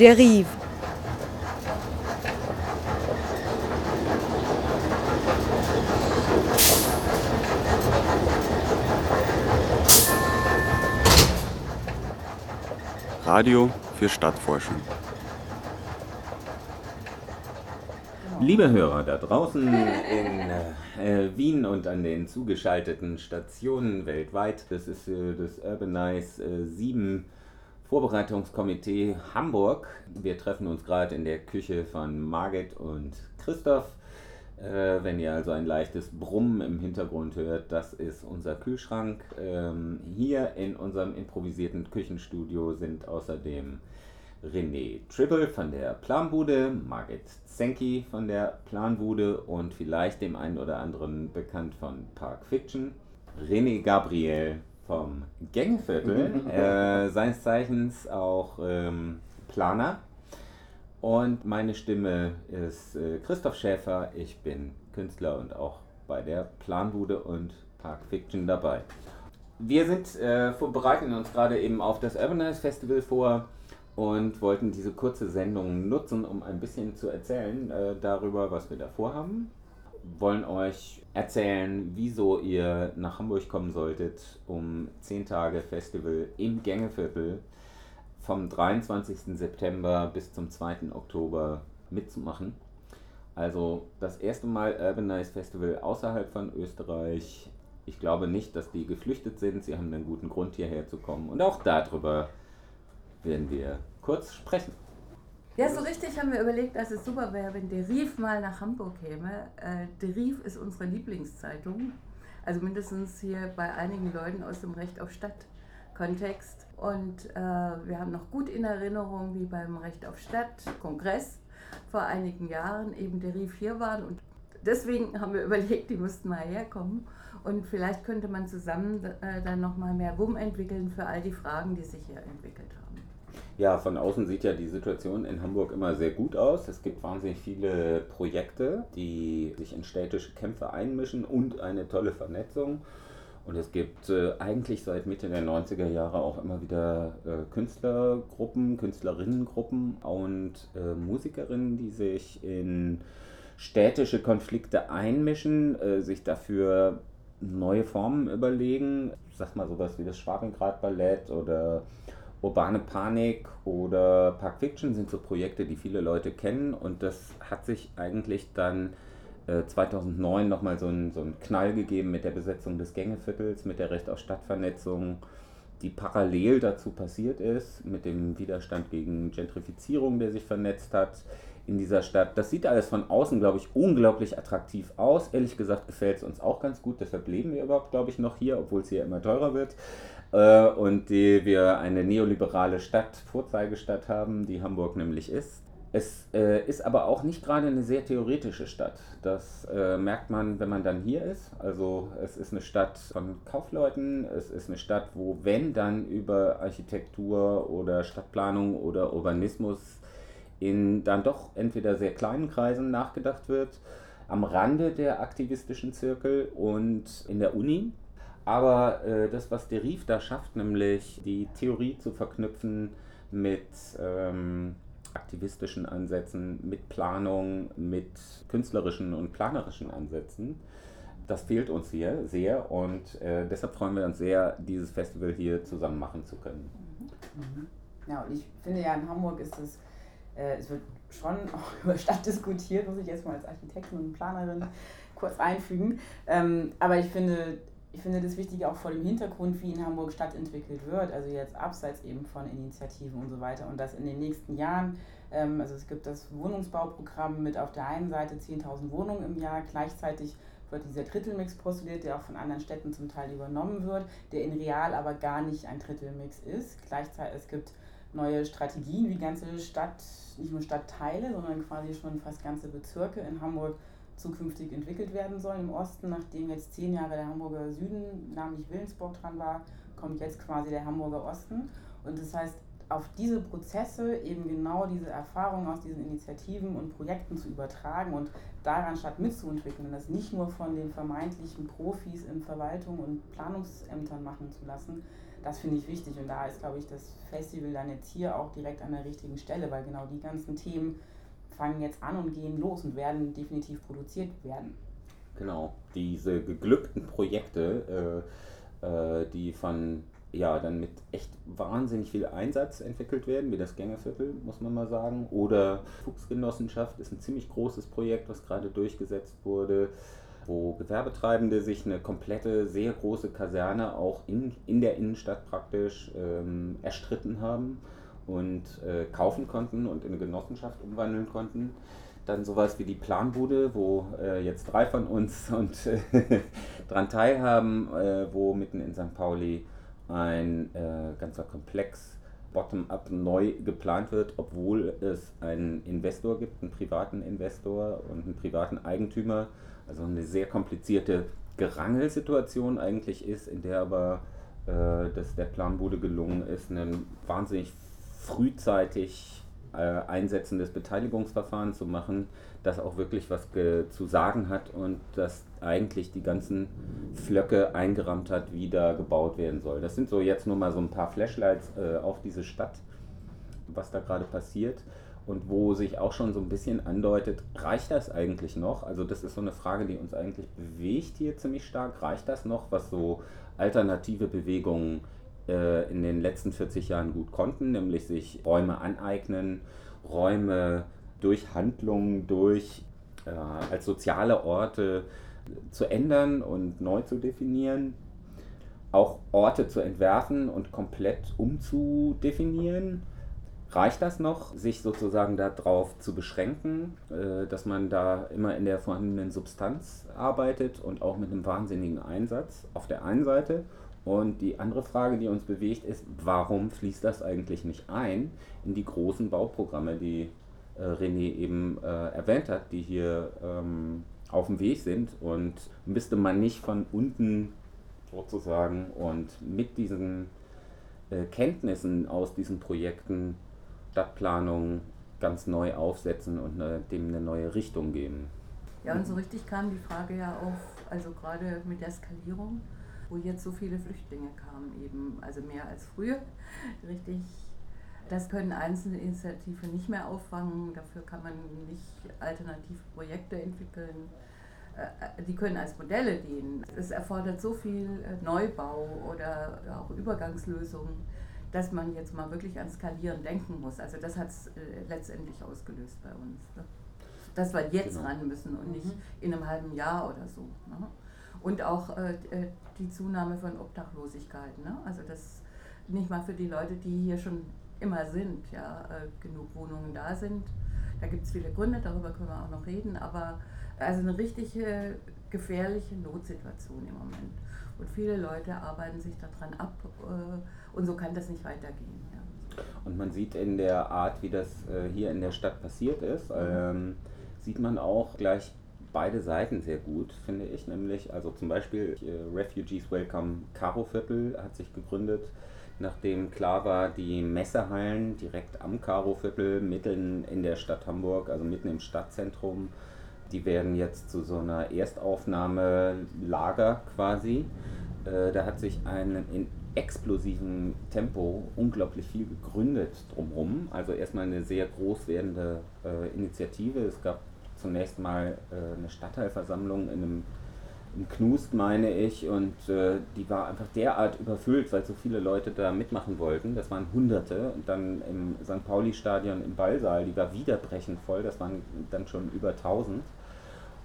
Deriv. Radio für Stadtforschung. Liebe Hörer da draußen in äh, Wien und an den zugeschalteten Stationen weltweit, das ist äh, das Urbanize äh, 7 Vorbereitungskomitee Hamburg. Wir treffen uns gerade in der Küche von Margit und Christoph. Äh, wenn ihr also ein leichtes Brummen im Hintergrund hört, das ist unser Kühlschrank. Ähm, hier in unserem improvisierten Küchenstudio sind außerdem René Tribble von der Planbude, Margit Zenki von der Planbude und vielleicht dem einen oder anderen bekannt von Park Fiction, René Gabriel vom Gängeviertel, äh, seines Zeichens auch ähm, Planer. Und meine Stimme ist äh, Christoph Schäfer, ich bin Künstler und auch bei der Planbude und Park Fiction dabei. Wir sind äh, bereiten uns gerade eben auf das Urbanize Festival vor und wollten diese kurze Sendung nutzen, um ein bisschen zu erzählen äh, darüber, was wir da vorhaben. Wollen euch erzählen, wieso ihr nach Hamburg kommen solltet, um 10 Tage Festival im Gängeviertel vom 23. September bis zum 2. Oktober mitzumachen. Also das erste Mal Urbanize Festival außerhalb von Österreich. Ich glaube nicht, dass die geflüchtet sind. Sie haben einen guten Grund hierher zu kommen. Und auch darüber werden wir kurz sprechen. Ja, so richtig haben wir überlegt, dass es super wäre, wenn Deriv mal nach Hamburg käme. Äh, Deriv ist unsere Lieblingszeitung. Also mindestens hier bei einigen Leuten aus dem Recht auf Stadt Kontext. Und äh, wir haben noch gut in Erinnerung, wie beim Recht auf Stadt Kongress vor einigen Jahren eben Deriv hier waren. Und deswegen haben wir überlegt, die müssten mal herkommen. Und vielleicht könnte man zusammen äh, dann nochmal mehr Wumm entwickeln für all die Fragen, die sich hier entwickelt haben. Ja, von außen sieht ja die Situation in Hamburg immer sehr gut aus. Es gibt wahnsinnig viele Projekte, die sich in städtische Kämpfe einmischen und eine tolle Vernetzung. Und es gibt äh, eigentlich seit Mitte der 90er Jahre auch immer wieder äh, Künstlergruppen, Künstlerinnengruppen und äh, Musikerinnen, die sich in städtische Konflikte einmischen, äh, sich dafür neue Formen überlegen. Ich sag mal sowas wie das Schwabengrad Ballett oder Urbane Panik oder Park Fiction sind so Projekte, die viele Leute kennen und das hat sich eigentlich dann 2009 nochmal so einen, so einen Knall gegeben mit der Besetzung des Gängeviertels, mit der Recht auf Stadtvernetzung, die parallel dazu passiert ist, mit dem Widerstand gegen Gentrifizierung, der sich vernetzt hat in dieser Stadt. Das sieht alles von außen, glaube ich, unglaublich attraktiv aus. Ehrlich gesagt gefällt es uns auch ganz gut, deshalb leben wir überhaupt, glaube ich, noch hier, obwohl es hier immer teurer wird. Äh, und die wir eine neoliberale Stadt, Vorzeigestadt haben, die Hamburg nämlich ist. Es äh, ist aber auch nicht gerade eine sehr theoretische Stadt. Das äh, merkt man, wenn man dann hier ist. Also es ist eine Stadt von Kaufleuten. Es ist eine Stadt, wo wenn dann über Architektur oder Stadtplanung oder Urbanismus in dann doch entweder sehr kleinen Kreisen nachgedacht wird, am Rande der aktivistischen Zirkel und in der Uni. Aber äh, das, was Deriv da schafft, nämlich die Theorie zu verknüpfen mit ähm, aktivistischen Ansätzen, mit Planung, mit künstlerischen und planerischen Ansätzen. Das fehlt uns hier sehr und äh, deshalb freuen wir uns sehr, dieses Festival hier zusammen machen zu können. Mhm. Ja, und ich finde ja in Hamburg ist es, äh, es wird schon auch über Stadt diskutiert, muss ich jetzt mal als Architektin und Planerin kurz einfügen. Ähm, aber ich finde, ich finde das wichtig auch vor dem Hintergrund, wie in Hamburg Stadt entwickelt wird, also jetzt abseits eben von Initiativen und so weiter. Und dass in den nächsten Jahren, ähm, also es gibt das Wohnungsbauprogramm mit auf der einen Seite 10.000 Wohnungen im Jahr, gleichzeitig wird dieser Drittelmix postuliert, der auch von anderen Städten zum Teil übernommen wird, der in real aber gar nicht ein Drittelmix ist. Gleichzeitig es gibt neue Strategien, wie ganze Stadt, nicht nur Stadtteile, sondern quasi schon fast ganze Bezirke in Hamburg zukünftig entwickelt werden sollen im Osten. Nachdem jetzt zehn Jahre der Hamburger Süden, namentlich Willensburg dran war, kommt jetzt quasi der Hamburger Osten. Und das heißt, auf diese Prozesse eben genau diese Erfahrungen aus diesen Initiativen und Projekten zu übertragen und daran statt mitzuentwickeln und das nicht nur von den vermeintlichen Profis in Verwaltung und Planungsämtern machen zu lassen, das finde ich wichtig. Und da ist, glaube ich, das Festival dann jetzt hier auch direkt an der richtigen Stelle, weil genau die ganzen Themen fangen jetzt an und gehen los und werden definitiv produziert werden. Genau, diese geglückten Projekte, äh, äh, die von ja, dann mit echt wahnsinnig viel Einsatz entwickelt werden, wie das Gängeviertel, muss man mal sagen. Oder Fuchsgenossenschaft ist ein ziemlich großes Projekt, was gerade durchgesetzt wurde, wo Gewerbetreibende sich eine komplette, sehr große Kaserne auch in, in der Innenstadt praktisch ähm, erstritten haben und äh, kaufen konnten und in eine Genossenschaft umwandeln konnten. Dann sowas wie die Planbude, wo äh, jetzt drei von uns und äh, dran teilhaben, äh, wo mitten in St. Pauli ein äh, ganzer Komplex bottom-up neu geplant wird, obwohl es einen Investor gibt, einen privaten Investor und einen privaten Eigentümer. Also eine sehr komplizierte Gerangelsituation eigentlich ist, in der aber äh, das der Planbude gelungen ist, einen wahnsinnig frühzeitig äh, einsetzendes Beteiligungsverfahren zu machen, das auch wirklich was zu sagen hat und das eigentlich die ganzen Flöcke eingerammt hat, wie da gebaut werden soll. Das sind so jetzt nur mal so ein paar Flashlights äh, auf diese Stadt, was da gerade passiert und wo sich auch schon so ein bisschen andeutet, reicht das eigentlich noch? Also das ist so eine Frage, die uns eigentlich bewegt hier ziemlich stark. Reicht das noch, was so alternative Bewegungen äh, in den letzten 40 Jahren gut konnten, nämlich sich Räume aneignen, Räume durch Handlungen, durch äh, als soziale Orte zu ändern und neu zu definieren, auch Orte zu entwerfen und komplett umzudefinieren. Reicht das noch, sich sozusagen darauf zu beschränken, äh, dass man da immer in der vorhandenen Substanz arbeitet und auch mit einem wahnsinnigen Einsatz auf der einen Seite? Und die andere Frage, die uns bewegt, ist, warum fließt das eigentlich nicht ein in die großen Bauprogramme, die äh, René eben äh, erwähnt hat, die hier ähm, auf dem Weg sind und müsste man nicht von unten sozusagen und mit diesen äh, Kenntnissen aus diesen Projekten Stadtplanung ganz neu aufsetzen und eine, dem eine neue Richtung geben. Ja, und so richtig kam die Frage ja auf, also gerade mit der Skalierung, wo jetzt so viele Flüchtlinge kamen, eben, also mehr als früher, richtig das können einzelne Initiativen nicht mehr auffangen, dafür kann man nicht alternative Projekte entwickeln. Äh, die können als Modelle dienen. Es erfordert so viel äh, Neubau oder auch Übergangslösungen, dass man jetzt mal wirklich an Skalieren denken muss. Also das hat es äh, letztendlich ausgelöst bei uns. Ne? Dass wir jetzt genau. ran müssen und nicht mhm. in einem halben Jahr oder so. Ne? Und auch die Zunahme von Obdachlosigkeit. Ne? Also das nicht mal für die Leute, die hier schon immer sind, ja, äh, genug Wohnungen da sind. Da gibt es viele Gründe, darüber können wir auch noch reden, aber also eine richtig gefährliche Notsituation im Moment. Und viele Leute arbeiten sich daran ab äh, und so kann das nicht weitergehen. Ja. Und man sieht in der Art, wie das äh, hier in der Stadt passiert ist, mhm. ähm, sieht man auch gleich beide Seiten sehr gut, finde ich. Nämlich, also zum Beispiel äh, Refugees Welcome Karo Viertel hat sich gegründet nachdem klar war, die Messehallen direkt am Karo-Viertel, mitten in der Stadt Hamburg, also mitten im Stadtzentrum, die werden jetzt zu so einer Erstaufnahmelager quasi. Äh, da hat sich ein in explosivem Tempo unglaublich viel gegründet drumherum. Also erstmal eine sehr groß werdende äh, Initiative. Es gab zunächst mal äh, eine Stadtteilversammlung in einem in Knust, meine ich, und äh, die war einfach derart überfüllt, weil so viele Leute da mitmachen wollten. Das waren Hunderte. Und dann im St. Pauli-Stadion im Ballsaal, die war wieder brechend voll, das waren dann schon über 1000.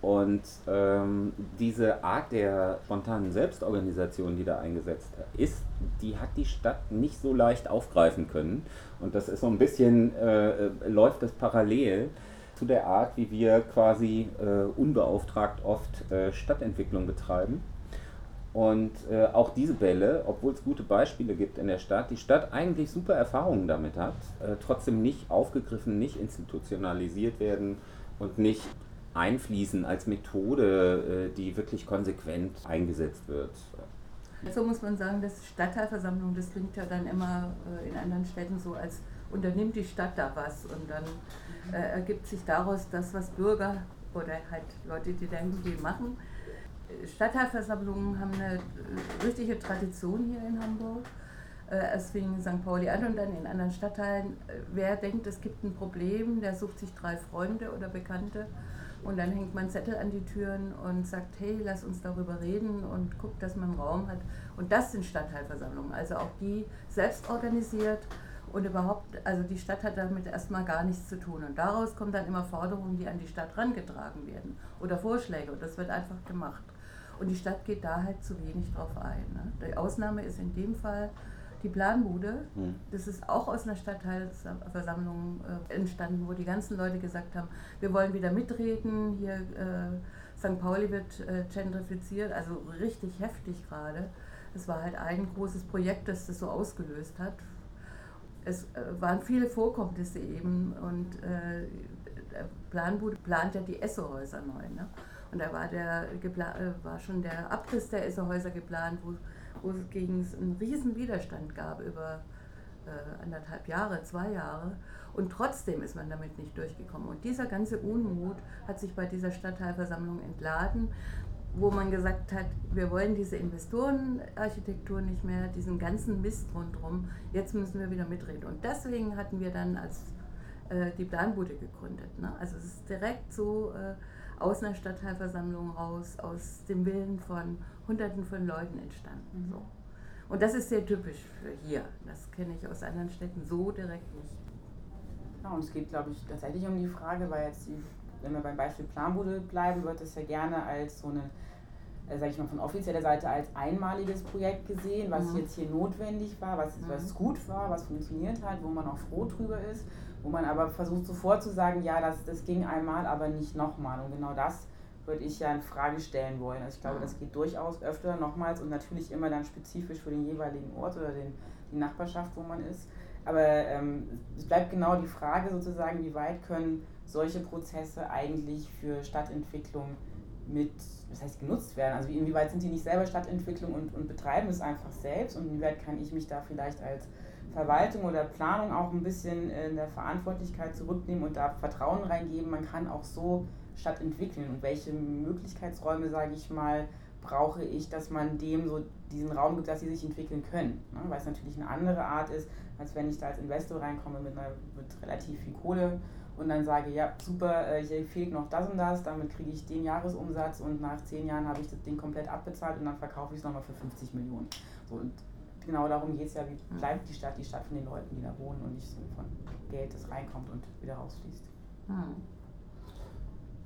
Und ähm, diese Art der spontanen Selbstorganisation, die da eingesetzt ist, die hat die Stadt nicht so leicht aufgreifen können. Und das ist so ein bisschen, äh, äh läuft das parallel zu der Art, wie wir quasi äh, unbeauftragt oft äh, Stadtentwicklung betreiben. Und äh, auch diese Bälle, obwohl es gute Beispiele gibt in der Stadt, die Stadt eigentlich super Erfahrungen damit hat, äh, trotzdem nicht aufgegriffen, nicht institutionalisiert werden und nicht einfließen als Methode, äh, die wirklich konsequent eingesetzt wird. So muss man sagen, dass Stadtteilversammlung, das klingt ja dann immer äh, in anderen Städten so, als unternimmt die Stadt da was und dann äh, ergibt sich daraus das, was Bürger oder halt Leute, die da hingehen, machen. Stadtteilversammlungen haben eine äh, richtige Tradition hier in Hamburg. Äh, es fing in St. Pauli an und dann in anderen Stadtteilen. Äh, wer denkt, es gibt ein Problem, der sucht sich drei Freunde oder Bekannte und dann hängt man Zettel an die Türen und sagt, hey, lass uns darüber reden und guckt, dass man Raum hat. Und das sind Stadtteilversammlungen, also auch die selbst organisiert und überhaupt, also die Stadt hat damit erstmal gar nichts zu tun. Und daraus kommen dann immer Forderungen, die an die Stadt rangetragen werden oder Vorschläge und das wird einfach gemacht. Und die Stadt geht da halt zu wenig drauf ein. Ne? Die Ausnahme ist in dem Fall die Planbude. Mhm. Das ist auch aus einer Stadtteilsversammlung äh, entstanden, wo die ganzen Leute gesagt haben, wir wollen wieder mitreden. Hier äh, St. Pauli wird äh, gentrifiziert, also richtig heftig gerade. Es war halt ein großes Projekt, das das so ausgelöst hat. Es äh, waren viele Vorkommnisse eben und äh, Planbude plant ja die Essohäuser neu. Ne? Und da war, der, äh, war schon der Abriss der Essohäuser geplant, wo wo es gegen einen riesen Widerstand gab über äh, anderthalb Jahre, zwei Jahre. Und trotzdem ist man damit nicht durchgekommen. Und dieser ganze Unmut hat sich bei dieser Stadtteilversammlung entladen, wo man gesagt hat, wir wollen diese Investorenarchitektur nicht mehr, diesen ganzen Mist rundherum, jetzt müssen wir wieder mitreden. Und deswegen hatten wir dann als äh, die Planbude gegründet. Ne? Also es ist direkt so äh, aus einer Stadtteilversammlung raus, aus dem Willen von Hunderten von Leuten entstanden. Mhm. So. Und das ist sehr typisch für hier. Das kenne ich aus anderen Städten so direkt nicht. Ja, und es geht, glaube ich, tatsächlich um die Frage, weil jetzt, die, wenn wir beim Beispiel Planbude bleiben, wird es ja gerne als so eine, äh, sage ich mal, von offizieller Seite als einmaliges Projekt gesehen, was mhm. jetzt hier notwendig war, was, mhm. was gut war, was funktioniert hat, wo man auch froh drüber ist, wo man aber versucht sofort zu sagen, ja, das, das ging einmal, aber nicht nochmal. Und genau das würde ich ja in Frage stellen wollen. Also ich glaube, das geht durchaus öfter nochmals und natürlich immer dann spezifisch für den jeweiligen Ort oder den, die Nachbarschaft, wo man ist. Aber ähm, es bleibt genau die Frage sozusagen, wie weit können solche Prozesse eigentlich für Stadtentwicklung mit, das heißt genutzt werden? Also inwieweit sind die nicht selber Stadtentwicklung und, und betreiben es einfach selbst und inwieweit kann ich mich da vielleicht als Verwaltung oder Planung auch ein bisschen in der Verantwortlichkeit zurücknehmen und da Vertrauen reingeben, man kann auch so Stadt entwickeln und welche Möglichkeitsräume, sage ich mal, brauche ich, dass man dem so diesen Raum gibt, dass sie sich entwickeln können. Ne? Weil es natürlich eine andere Art ist, als wenn ich da als Investor reinkomme mit, einer, mit relativ viel Kohle und dann sage, ja, super, äh, hier fehlt noch das und das, damit kriege ich den Jahresumsatz und nach zehn Jahren habe ich das Ding komplett abbezahlt und dann verkaufe ich es nochmal für 50 Millionen. So, und genau darum geht es ja, wie bleibt die Stadt die Stadt von den Leuten, die da wohnen und nicht so von Geld, das reinkommt und wieder rausfließt. Mhm.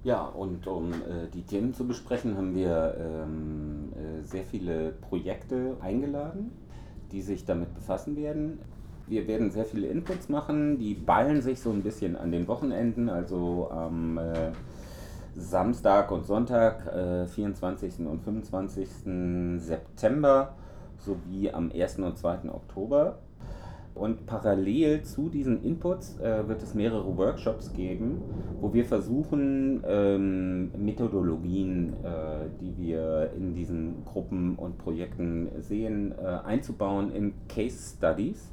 Ja, und um äh, die Themen zu besprechen, haben wir ähm, äh, sehr viele Projekte eingeladen, die sich damit befassen werden. Wir werden sehr viele Inputs machen, die ballen sich so ein bisschen an den Wochenenden, also am äh, Samstag und Sonntag, 24. Äh, und 25. September sowie am 1. und 2. Oktober. Und parallel zu diesen Inputs äh, wird es mehrere Workshops geben, wo wir versuchen, ähm, Methodologien, äh, die wir in diesen Gruppen und Projekten sehen, äh, einzubauen in Case Studies.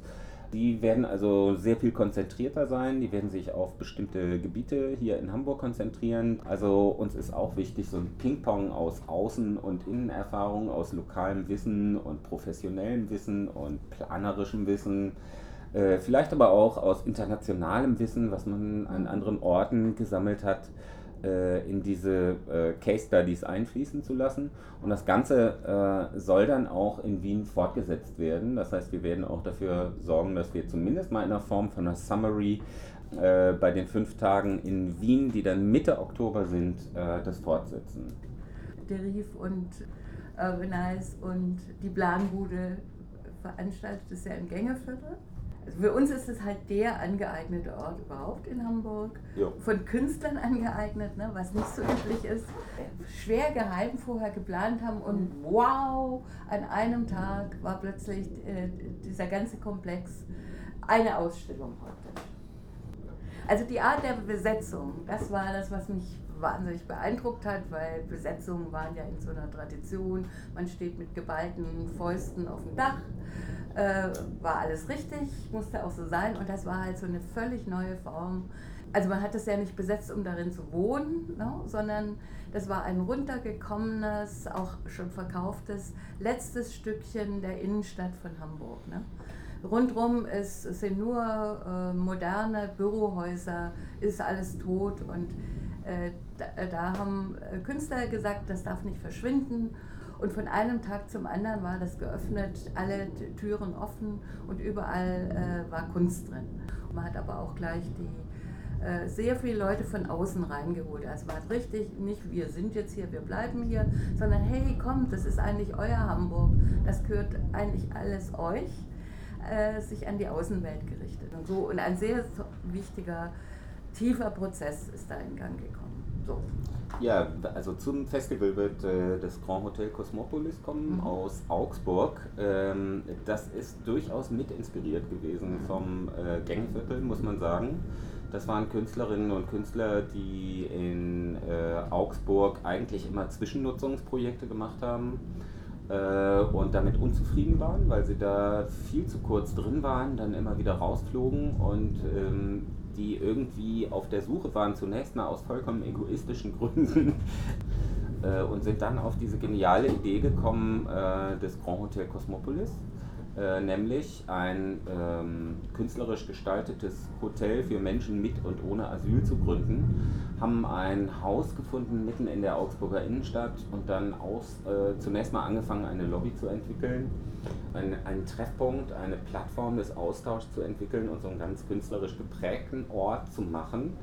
Die werden also sehr viel konzentrierter sein, die werden sich auf bestimmte Gebiete hier in Hamburg konzentrieren. Also uns ist auch wichtig, so ein Ping-Pong aus Außen- und Innenerfahrung, aus lokalem Wissen und professionellem Wissen und planerischem Wissen, äh, vielleicht aber auch aus internationalem Wissen, was man an anderen Orten gesammelt hat, in diese äh, Case Studies einfließen zu lassen. Und das Ganze äh, soll dann auch in Wien fortgesetzt werden. Das heißt, wir werden auch dafür sorgen, dass wir zumindest mal in der Form von einer Summary äh, bei den fünf Tagen in Wien, die dann Mitte Oktober sind, äh, das fortsetzen. Der Rief und Urbanize und die Planbude veranstaltet es ja im Gängeviertel. Für uns ist es halt der angeeignete Ort überhaupt in Hamburg. Jo. Von Künstlern angeeignet, ne, was nicht so üblich ist. Schwer geheim vorher geplant haben und wow, an einem Tag war plötzlich äh, dieser ganze Komplex eine Ausstellung heute. Also die Art der Besetzung, das war das, was mich wahnsinnig beeindruckt hat, weil Besetzungen waren ja in so einer Tradition. Man steht mit geballten Fäusten auf dem Dach. Äh, war alles richtig, musste auch so sein. Und das war halt so eine völlig neue Form. Also man hat es ja nicht besetzt, um darin zu wohnen, ne, sondern das war ein runtergekommenes, auch schon verkauftes letztes Stückchen der Innenstadt von Hamburg. Ne. Rundrum ist, sind nur äh, moderne Bürohäuser, ist alles tot und äh, da, da, haben äh, Künstler gesagt, das darf nicht verschwinden. Und von einem Tag zum anderen war das geöffnet, alle Türen offen und überall äh, war Kunst drin. Man hat aber auch gleich die äh, sehr viele Leute von außen reingeholt. Also es war richtig nicht, wir sind jetzt hier, wir bleiben hier, sondern hey, kommt, das ist eigentlich euer Hamburg, das gehört eigentlich alles euch äh, sich an die Außenwelt gerichtet. Und, so, und ein sehr wichtiger, tiefer Prozess ist da in Gang gekommen. So. Ja, also zum Festival wird äh, das Grand Hotel Cosmopolis kommen mhm. aus Augsburg. Ähm, das ist durchaus mit inspiriert gewesen vom äh, Gängeviertel, muss man sagen. Das waren Künstlerinnen und Künstler, die in äh, Augsburg eigentlich immer Zwischennutzungsprojekte gemacht haben äh, und damit unzufrieden waren, weil sie da viel zu kurz drin waren, dann immer wieder rausflogen und ähm, die irgendwie auf der Suche waren, zunächst mal aus vollkommen egoistischen Gründen. äh, und sind dann auf diese geniale Idee gekommen äh, des Grand Hotel Cosmopolis äh, nämlich ein ähm, künstlerisch gestaltetes Hotel für Menschen mit und ohne Asyl zu gründen, haben ein Haus gefunden mitten in der Augsburger Innenstadt und dann aus, äh, zunächst mal angefangen, eine Lobby zu entwickeln, ein, einen Treffpunkt, eine Plattform des Austauschs zu entwickeln und so einen ganz künstlerisch geprägten Ort zu machen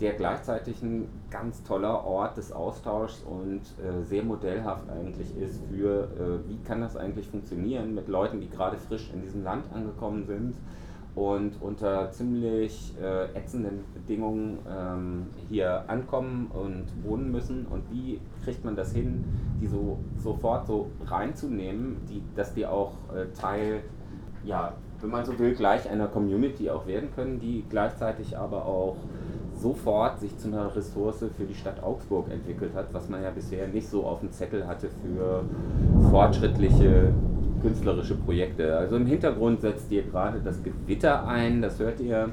der gleichzeitig ein ganz toller Ort des Austauschs und äh, sehr modellhaft eigentlich ist für, äh, wie kann das eigentlich funktionieren mit Leuten, die gerade frisch in diesem Land angekommen sind und unter ziemlich äh, ätzenden Bedingungen ähm, hier ankommen und wohnen müssen? Und wie kriegt man das hin, die so sofort so reinzunehmen, die, dass die auch äh, Teil, ja, wenn man so will, gleich einer Community auch werden können, die gleichzeitig aber auch sofort sich zu einer Ressource für die Stadt Augsburg entwickelt hat, was man ja bisher nicht so auf dem Zettel hatte für fortschrittliche künstlerische Projekte. Also im Hintergrund setzt ihr gerade das Gewitter ein, das hört ihr.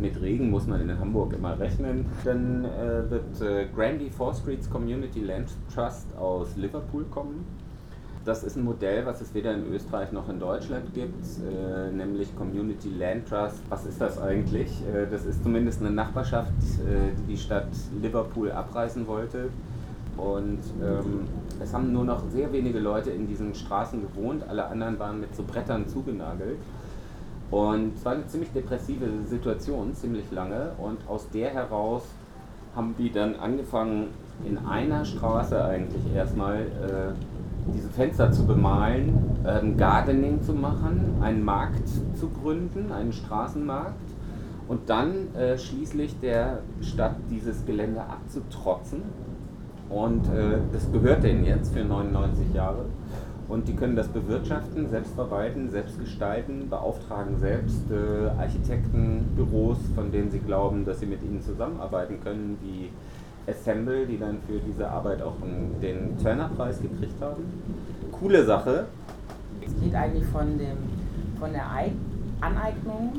Mit Regen muss man in Hamburg immer rechnen. Dann äh, wird äh, Granby Four Streets Community Land Trust aus Liverpool kommen das ist ein Modell, was es weder in Österreich noch in Deutschland gibt, äh, nämlich Community Land Trust. Was ist das eigentlich? Äh, das ist zumindest eine Nachbarschaft, äh, die die Stadt Liverpool abreißen wollte. Und ähm, es haben nur noch sehr wenige Leute in diesen Straßen gewohnt, alle anderen waren mit so Brettern zugenagelt. Und es war eine ziemlich depressive Situation, ziemlich lange. Und aus der heraus haben die dann angefangen, in einer Straße eigentlich erstmal äh, diese Fenster zu bemalen, ähm, Gardening zu machen, einen Markt zu gründen, einen Straßenmarkt und dann äh, schließlich der Stadt dieses Gelände abzutrotzen. Und äh, das gehört denen jetzt für 99 Jahre. Und die können das bewirtschaften, selbst verwalten, selbst gestalten, beauftragen selbst äh, Architektenbüros, von denen sie glauben, dass sie mit ihnen zusammenarbeiten können, wie Assemble, die dann für diese Arbeit auch den Turner-Preis gekriegt haben. Coole Sache. Es geht eigentlich von, dem, von der Aneignung,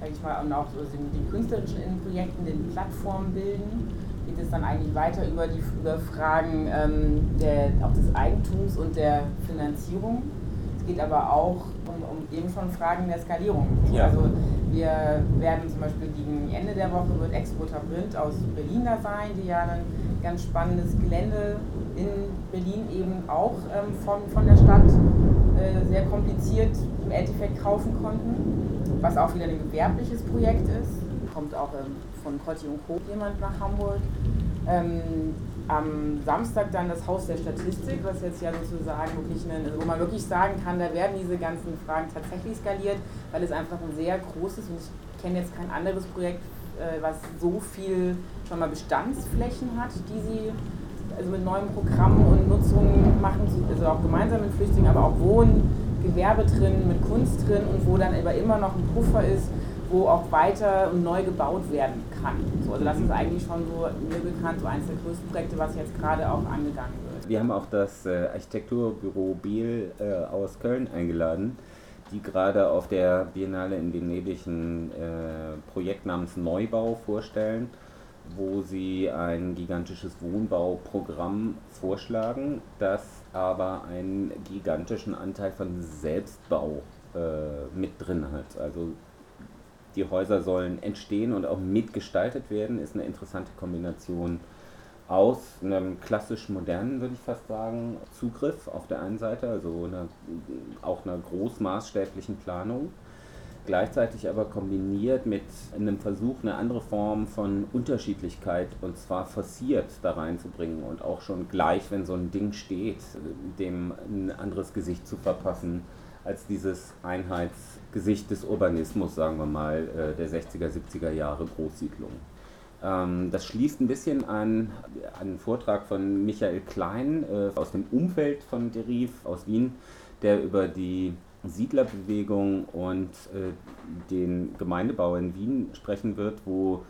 sag ich mal, und auch so den künstlerischen Projekten, den Plattformen bilden, geht es dann eigentlich weiter über die über Fragen ähm, der, auch des Eigentums und der Finanzierung. Es geht aber auch um, um eben schon Fragen der Skalierung. Ja. Also wir werden zum Beispiel gegen Ende der Woche wird Exporter Print aus Berlin da sein, die ja ein ganz spannendes Gelände in Berlin eben auch ähm, von, von der Stadt äh, sehr kompliziert im Endeffekt kaufen konnten, was auch wieder ein gewerbliches Projekt ist. Kommt auch ähm, von Cotti und Co. jemand nach Hamburg. Ähm, am Samstag dann das Haus der Statistik, was jetzt ja sozusagen wirklich, eine, wo man wirklich sagen kann, da werden diese ganzen Fragen tatsächlich skaliert, weil es einfach ein sehr großes, und ich kenne jetzt kein anderes Projekt, äh, was so viel schon mal Bestandsflächen hat, die sie also mit neuen Programmen und Nutzungen machen, also auch gemeinsam mit Flüchtlingen, aber auch Wohnen, Gewerbe drin, mit Kunst drin und wo dann aber immer noch ein Puffer ist, wo auch weiter und neu gebaut werden kann. So, also das ist eigentlich schon so mir bekannt, so eines der größten Projekte, was jetzt gerade auch angegangen wird. Wir haben auch das äh, Architekturbüro Biel äh, aus Köln eingeladen, die gerade auf der Biennale in Venedig ein äh, Projekt namens Neubau vorstellen, wo sie ein gigantisches Wohnbauprogramm vorschlagen, das aber einen gigantischen Anteil von Selbstbau äh, mit drin hat. Also die Häuser sollen entstehen und auch mitgestaltet werden, ist eine interessante Kombination aus einem klassisch modernen, würde ich fast sagen, Zugriff auf der einen Seite, also eine, auch einer großmaßstäblichen Planung, gleichzeitig aber kombiniert mit einem Versuch, eine andere Form von Unterschiedlichkeit und zwar forciert da reinzubringen und auch schon gleich, wenn so ein Ding steht, dem ein anderes Gesicht zu verpassen als dieses Einheitsgesicht des Urbanismus, sagen wir mal, äh, der 60er, 70er Jahre Großsiedlung. Ähm, das schließt ein bisschen an einen Vortrag von Michael Klein äh, aus dem Umfeld von Deriv aus Wien, der über die Siedlerbewegung und äh, den Gemeindebau in Wien sprechen wird, wo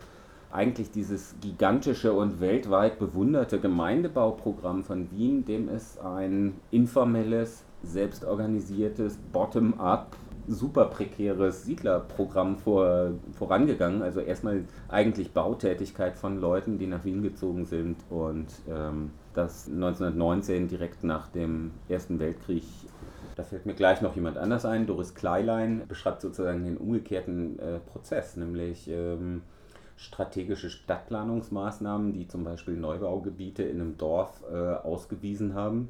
eigentlich dieses gigantische und weltweit bewunderte Gemeindebauprogramm von Wien, dem ist ein informelles selbstorganisiertes, bottom-up, super prekäres Siedlerprogramm vor, vorangegangen. Also erstmal eigentlich Bautätigkeit von Leuten, die nach Wien gezogen sind und ähm, das 1919 direkt nach dem Ersten Weltkrieg. Da fällt mir gleich noch jemand anders ein. Doris Kleilein beschreibt sozusagen den umgekehrten äh, Prozess, nämlich ähm, strategische Stadtplanungsmaßnahmen, die zum Beispiel Neubaugebiete in einem Dorf äh, ausgewiesen haben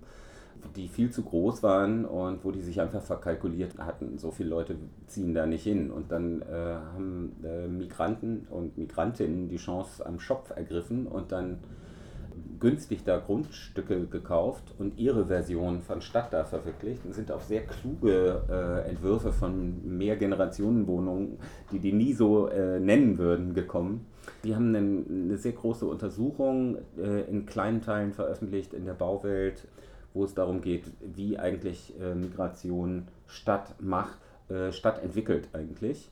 die viel zu groß waren und wo die sich einfach verkalkuliert hatten. So viele Leute ziehen da nicht hin. Und dann äh, haben äh, Migranten und Migrantinnen die Chance am Schopf ergriffen und dann günstig da Grundstücke gekauft und ihre Version von Stadt da verwirklicht und sind auf sehr kluge äh, Entwürfe von Mehrgenerationenwohnungen, die die nie so äh, nennen würden, gekommen. Die haben eine, eine sehr große Untersuchung äh, in kleinen Teilen veröffentlicht in der Bauwelt wo es darum geht, wie eigentlich äh, Migration Stadt macht, äh, Stadt entwickelt eigentlich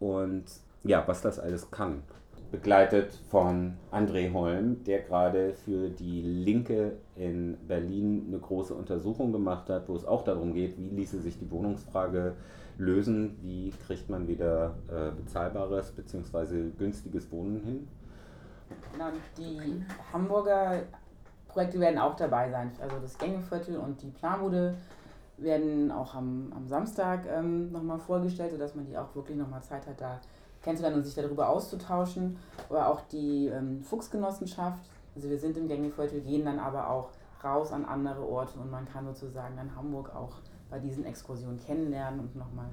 und ja, was das alles kann. Begleitet von André Holm, der gerade für die Linke in Berlin eine große Untersuchung gemacht hat, wo es auch darum geht, wie ließe sich die Wohnungsfrage lösen, wie kriegt man wieder äh, bezahlbares bzw. günstiges Wohnen hin. Die Hamburger Projekte werden auch dabei sein. Also das Gängeviertel und die Planbude werden auch am, am Samstag ähm, nochmal vorgestellt, sodass man die auch wirklich nochmal Zeit hat, da kennenzulernen und sich darüber auszutauschen. Oder auch die ähm, Fuchsgenossenschaft. Also wir sind im Gängeviertel, gehen dann aber auch raus an andere Orte und man kann sozusagen dann Hamburg auch bei diesen Exkursionen kennenlernen und nochmal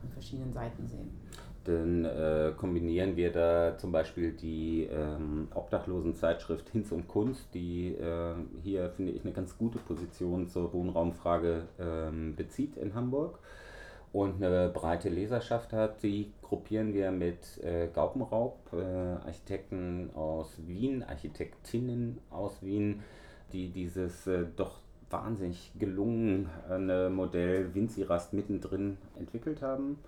von verschiedenen Seiten sehen. Dann äh, kombinieren wir da zum Beispiel die ähm, Obdachlosenzeitschrift Hinz und Kunst, die äh, hier, finde ich, eine ganz gute Position zur Wohnraumfrage ähm, bezieht in Hamburg und eine breite Leserschaft hat. Die gruppieren wir mit äh, Gaupenraub, äh, Architekten aus Wien, Architektinnen aus Wien, die dieses äh, doch wahnsinnig gelungene Modell Vinci-Rast mittendrin entwickelt haben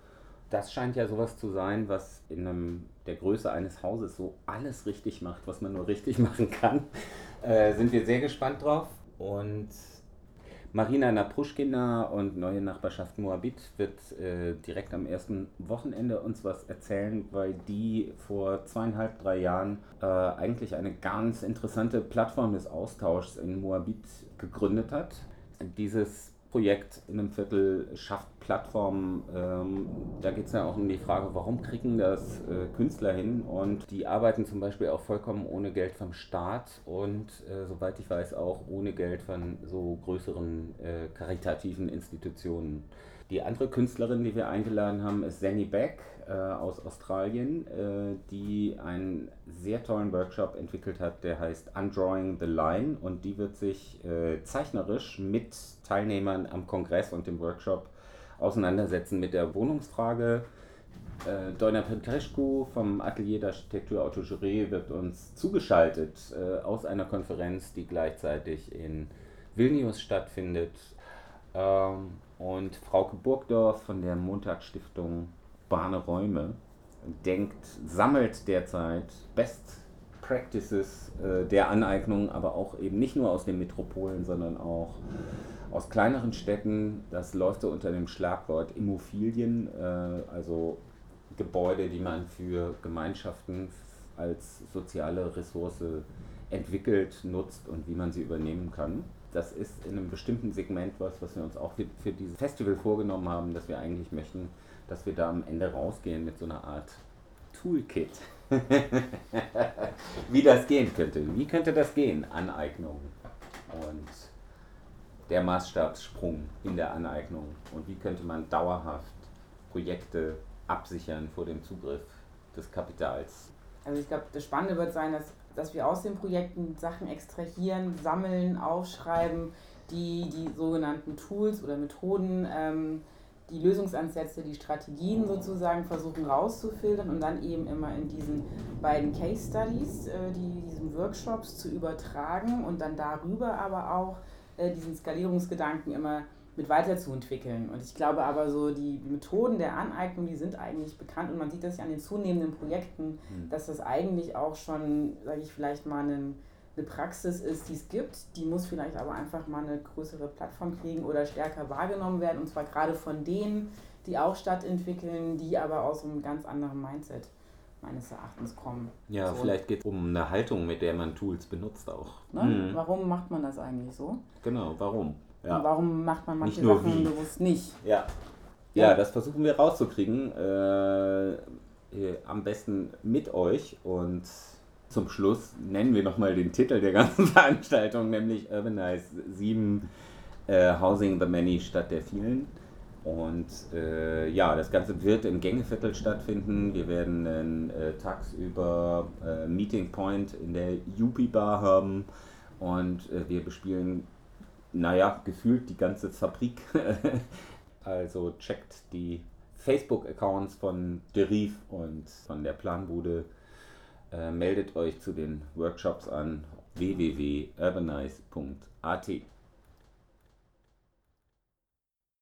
das scheint ja sowas zu sein, was in einem, der Größe eines Hauses so alles richtig macht, was man nur richtig machen kann. Äh, sind wir sehr gespannt drauf. Und Marina Napruschkina und Neue Nachbarschaft Moabit wird äh, direkt am ersten Wochenende uns was erzählen, weil die vor zweieinhalb, drei Jahren äh, eigentlich eine ganz interessante Plattform des Austauschs in Moabit gegründet hat. Dieses Projekt in einem Viertel schafft Plattformen. Ähm, da geht es ja auch um die Frage, warum kriegen das äh, Künstler hin? Und die arbeiten zum Beispiel auch vollkommen ohne Geld vom Staat und äh, soweit ich weiß auch ohne Geld von so größeren äh, karitativen Institutionen. Die andere Künstlerin, die wir eingeladen haben, ist Zenny Beck äh, aus Australien, äh, die einen sehr tollen Workshop entwickelt hat, der heißt Undrawing the Line und die wird sich äh, zeichnerisch mit Teilnehmern am Kongress und dem Workshop auseinandersetzen mit der Wohnungsfrage. Äh, Dojna Petrescu vom Atelier d'Architektur Autogéré wird uns zugeschaltet äh, aus einer Konferenz, die gleichzeitig in Vilnius stattfindet. Ähm, und Frauke Burgdorf von der Montagsstiftung Bahne Räume denkt, sammelt derzeit Best Practices äh, der Aneignung, aber auch eben nicht nur aus den Metropolen, sondern auch aus kleineren Städten. Das läuft so unter dem Schlagwort Immobilien, äh, also Gebäude, die man für Gemeinschaften als soziale Ressource entwickelt, nutzt und wie man sie übernehmen kann. Das ist in einem bestimmten Segment was, was wir uns auch für, für dieses Festival vorgenommen haben, dass wir eigentlich möchten, dass wir da am Ende rausgehen mit so einer Art Toolkit. wie das gehen könnte. Wie könnte das gehen? Aneignung und der Maßstabssprung in der Aneignung und wie könnte man dauerhaft Projekte absichern vor dem Zugriff des Kapitals. Also ich glaube, das Spannende wird sein, dass, dass wir aus den Projekten Sachen extrahieren, sammeln, aufschreiben, die die sogenannten Tools oder Methoden, ähm, die Lösungsansätze, die Strategien sozusagen versuchen rauszufiltern und dann eben immer in diesen beiden Case Studies, äh, die diesen Workshops zu übertragen und dann darüber aber auch äh, diesen Skalierungsgedanken immer mit weiterzuentwickeln. Und ich glaube aber so, die Methoden der Aneignung, die sind eigentlich bekannt und man sieht das ja an den zunehmenden Projekten, mhm. dass das eigentlich auch schon, sage ich vielleicht mal, einen, eine Praxis ist, die es gibt. Die muss vielleicht aber einfach mal eine größere Plattform kriegen oder stärker wahrgenommen werden. Und zwar gerade von denen, die auch Stadt entwickeln, die aber aus einem ganz anderen Mindset meines Erachtens kommen. Ja, so. vielleicht geht es um eine Haltung, mit der man Tools benutzt auch. Ne? Mhm. Warum macht man das eigentlich so? Genau, warum? Ja. Und warum macht man manche Sachen wie. bewusst nicht? Ja. ja. ja. das versuchen wir rauszukriegen. Äh, am besten mit euch und zum Schluss nennen wir nochmal den Titel der ganzen Veranstaltung, nämlich Urbanize 7 äh, Housing the Many statt der vielen. Und äh, ja, das Ganze wird im Gängeviertel stattfinden. Wir werden einen äh, tagsüber äh, Meeting Point in der Yuppie Bar haben und äh, wir bespielen naja, gefühlt die ganze Fabrik. also checkt die Facebook-Accounts von Deriv und von der Planbude. Äh, meldet euch zu den Workshops an www.urbanize.at.